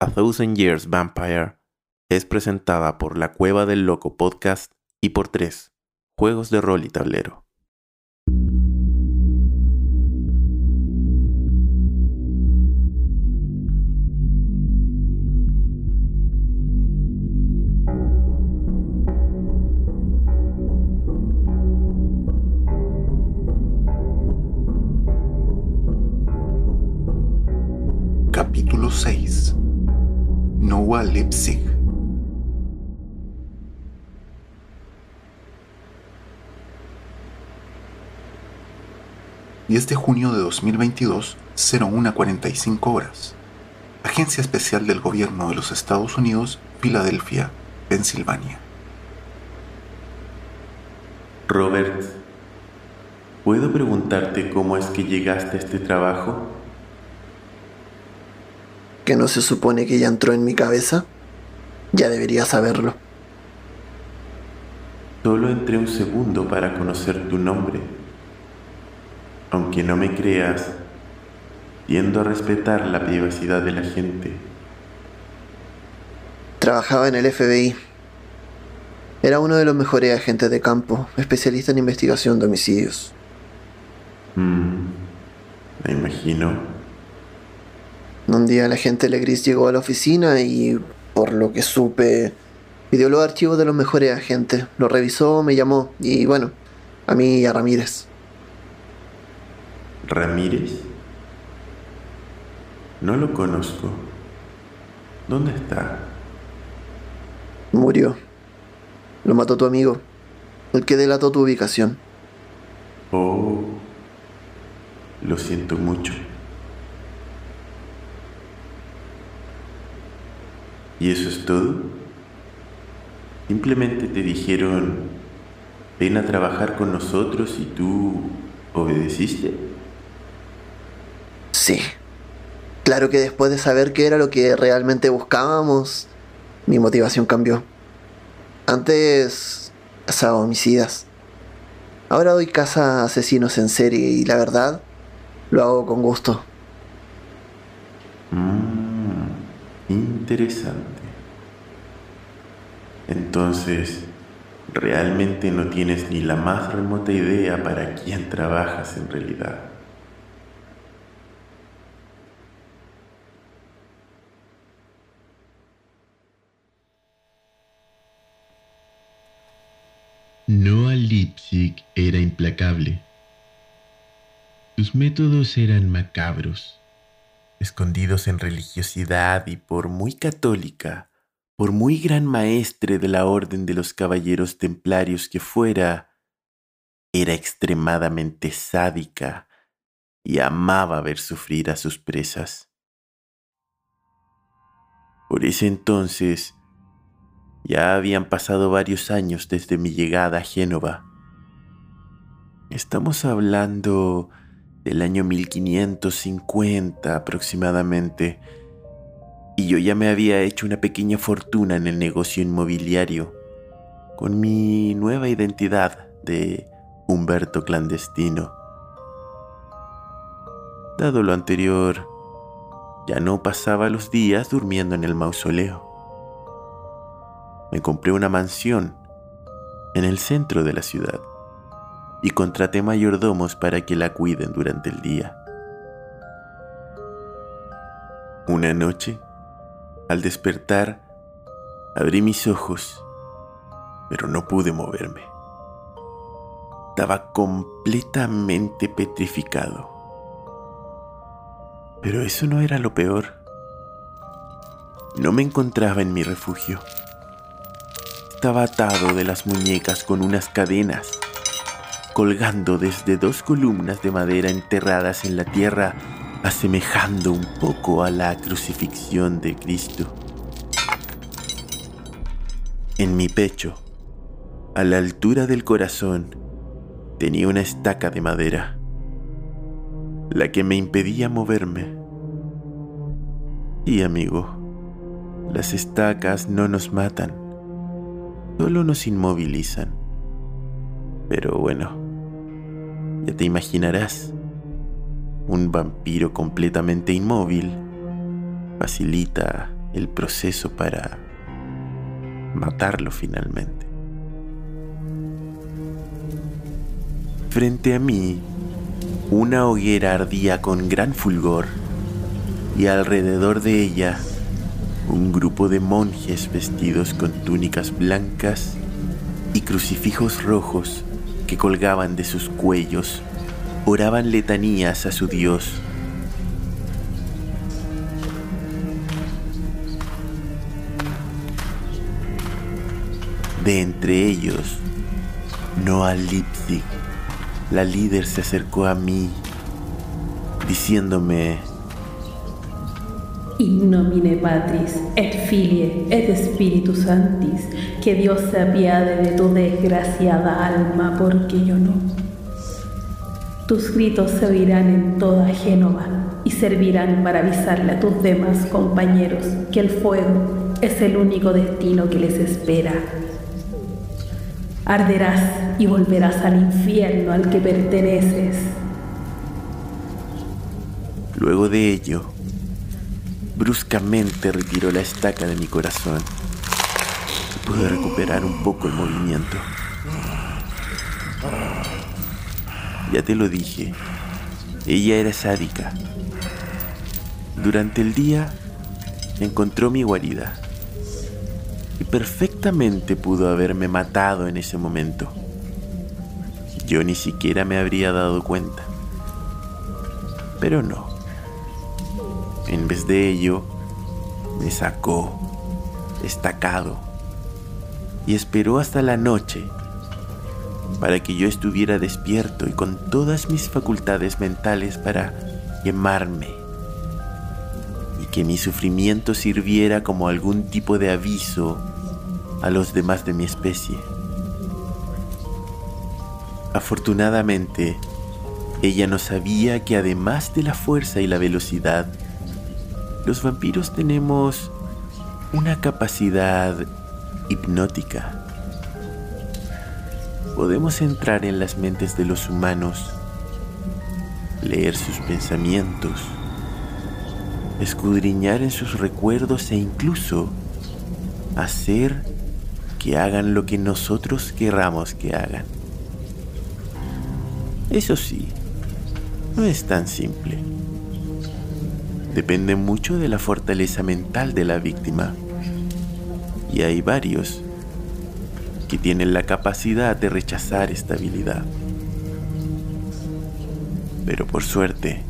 A Thousand Years Vampire es presentada por La Cueva del Loco Podcast y por tres Juegos de Rol y Tablero. Leipzig ...10 de junio de 2022, 0145 horas. Agencia Especial del Gobierno de los Estados Unidos, Filadelfia, Pensilvania. Robert, ¿puedo preguntarte cómo es que llegaste a este trabajo? ¿Que no se supone que ya entró en mi cabeza? Ya debería saberlo. Solo entré un segundo para conocer tu nombre. Aunque no me creas, tiendo a respetar la privacidad de la gente. Trabajaba en el FBI. Era uno de los mejores agentes de campo, especialista en investigación de homicidios. Mm, me imagino. Un día el agente Legris llegó a la oficina y, por lo que supe, pidió los archivos de los mejores agentes. Lo revisó, me llamó y, bueno, a mí y a Ramírez. ¿Ramírez? No lo conozco. ¿Dónde está? Murió. Lo mató tu amigo, el que delató tu ubicación. Oh, lo siento mucho. ¿Y eso es todo? Simplemente te dijeron, ven a trabajar con nosotros y tú obedeciste. Sí. Claro que después de saber qué era lo que realmente buscábamos, mi motivación cambió. Antes cazaba homicidas. Ahora doy caza a asesinos en serie y la verdad, lo hago con gusto. Mm, interesante. Entonces, realmente no tienes ni la más remota idea para quién trabajas en realidad. Noah Leipzig era implacable. Sus métodos eran macabros, escondidos en religiosidad y por muy católica, por muy gran maestre de la Orden de los Caballeros Templarios que fuera, era extremadamente sádica y amaba ver sufrir a sus presas. Por ese entonces, ya habían pasado varios años desde mi llegada a Génova. Estamos hablando del año 1550 aproximadamente, y yo ya me había hecho una pequeña fortuna en el negocio inmobiliario, con mi nueva identidad de Humberto clandestino. Dado lo anterior, ya no pasaba los días durmiendo en el mausoleo me compré una mansión en el centro de la ciudad y contraté mayordomos para que la cuiden durante el día. Una noche, al despertar, abrí mis ojos, pero no pude moverme. Estaba completamente petrificado. Pero eso no era lo peor. No me encontraba en mi refugio estaba atado de las muñecas con unas cadenas, colgando desde dos columnas de madera enterradas en la tierra, asemejando un poco a la crucifixión de Cristo. En mi pecho, a la altura del corazón, tenía una estaca de madera, la que me impedía moverme. Y amigo, las estacas no nos matan solo nos inmovilizan. Pero bueno, ya te imaginarás, un vampiro completamente inmóvil facilita el proceso para matarlo finalmente. Frente a mí, una hoguera ardía con gran fulgor y alrededor de ella un grupo de monjes vestidos con túnicas blancas y crucifijos rojos que colgaban de sus cuellos oraban letanías a su Dios. De entre ellos, Noah Lipzig, la líder, se acercó a mí diciéndome, In nomine Patris et Filii et Spiritus Sanctis, que Dios se apiade de tu desgraciada alma, porque yo no. Tus gritos se oirán en toda Génova y servirán para avisarle a tus demás compañeros que el fuego es el único destino que les espera. Arderás y volverás al infierno al que perteneces. Luego de ello, bruscamente retiró la estaca de mi corazón y pude recuperar un poco el movimiento. Ya te lo dije, ella era sádica. Durante el día encontró mi guarida y perfectamente pudo haberme matado en ese momento. Yo ni siquiera me habría dado cuenta. Pero no. En vez de ello, me sacó, estacado, y esperó hasta la noche para que yo estuviera despierto y con todas mis facultades mentales para quemarme y que mi sufrimiento sirviera como algún tipo de aviso a los demás de mi especie. Afortunadamente, ella no sabía que además de la fuerza y la velocidad, los vampiros tenemos una capacidad hipnótica. Podemos entrar en las mentes de los humanos, leer sus pensamientos, escudriñar en sus recuerdos e incluso hacer que hagan lo que nosotros querramos que hagan. Eso sí, no es tan simple depende mucho de la fortaleza mental de la víctima. Y hay varios que tienen la capacidad de rechazar esta habilidad. Pero por suerte,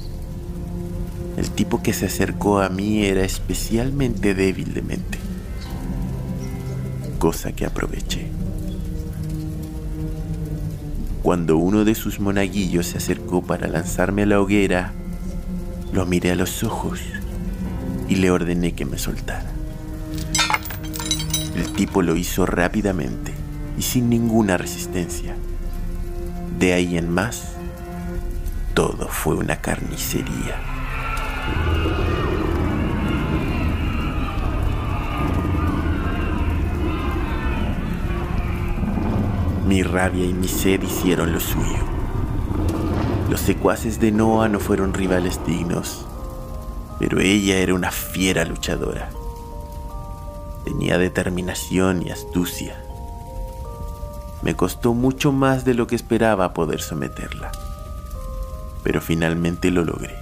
el tipo que se acercó a mí era especialmente débil de mente, cosa que aproveché. Cuando uno de sus monaguillos se acercó para lanzarme a la hoguera, lo miré a los ojos y le ordené que me soltara. El tipo lo hizo rápidamente y sin ninguna resistencia. De ahí en más, todo fue una carnicería. Mi rabia y mi sed hicieron lo suyo. Los secuaces de Noah no fueron rivales dignos, pero ella era una fiera luchadora. Tenía determinación y astucia. Me costó mucho más de lo que esperaba poder someterla, pero finalmente lo logré.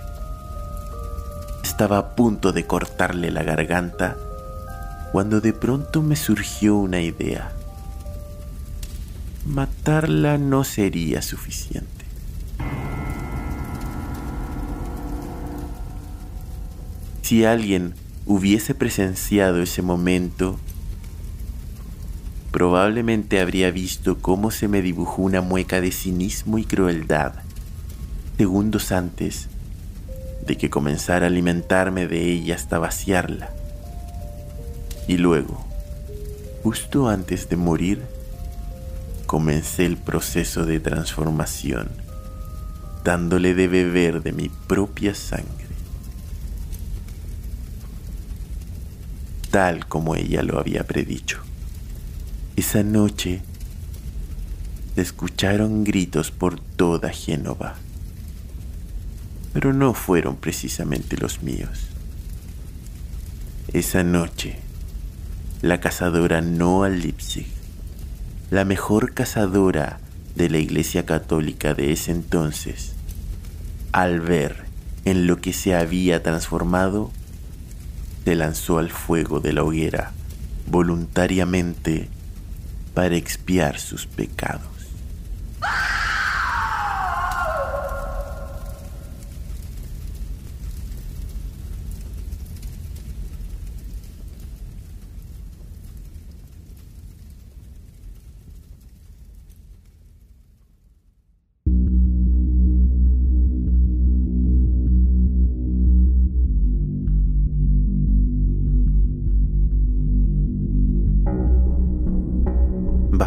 Estaba a punto de cortarle la garganta cuando de pronto me surgió una idea. Matarla no sería suficiente. Si alguien hubiese presenciado ese momento, probablemente habría visto cómo se me dibujó una mueca de cinismo y crueldad segundos antes de que comenzara a alimentarme de ella hasta vaciarla. Y luego, justo antes de morir, comencé el proceso de transformación, dándole de beber de mi propia sangre. Tal como ella lo había predicho. Esa noche se escucharon gritos por toda Génova, pero no fueron precisamente los míos. Esa noche, la cazadora Noah Lipsig, la mejor cazadora de la Iglesia Católica de ese entonces, al ver en lo que se había transformado, se lanzó al fuego de la hoguera voluntariamente para expiar sus pecados.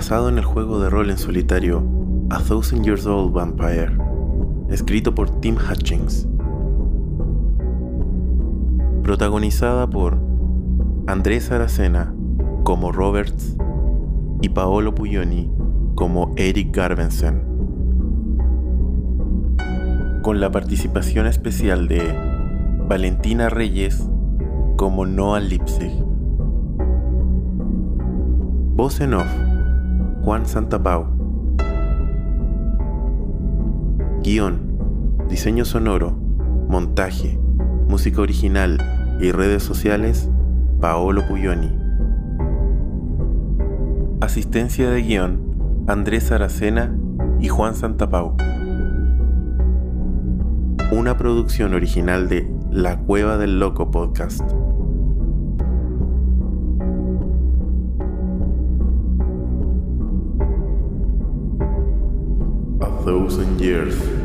En el juego de rol en solitario A Thousand Years Old Vampire, escrito por Tim Hutchings. Protagonizada por Andrés Aracena como Roberts y Paolo Puglioni como Eric Garbensen. Con la participación especial de Valentina Reyes como Noah Lipsig. Voz en off Juan Santapau. Guión, diseño sonoro, montaje, música original y redes sociales, Paolo Puglioni. Asistencia de guion, Andrés Aracena y Juan Santapau. Una producción original de La Cueva del Loco Podcast. Thousand years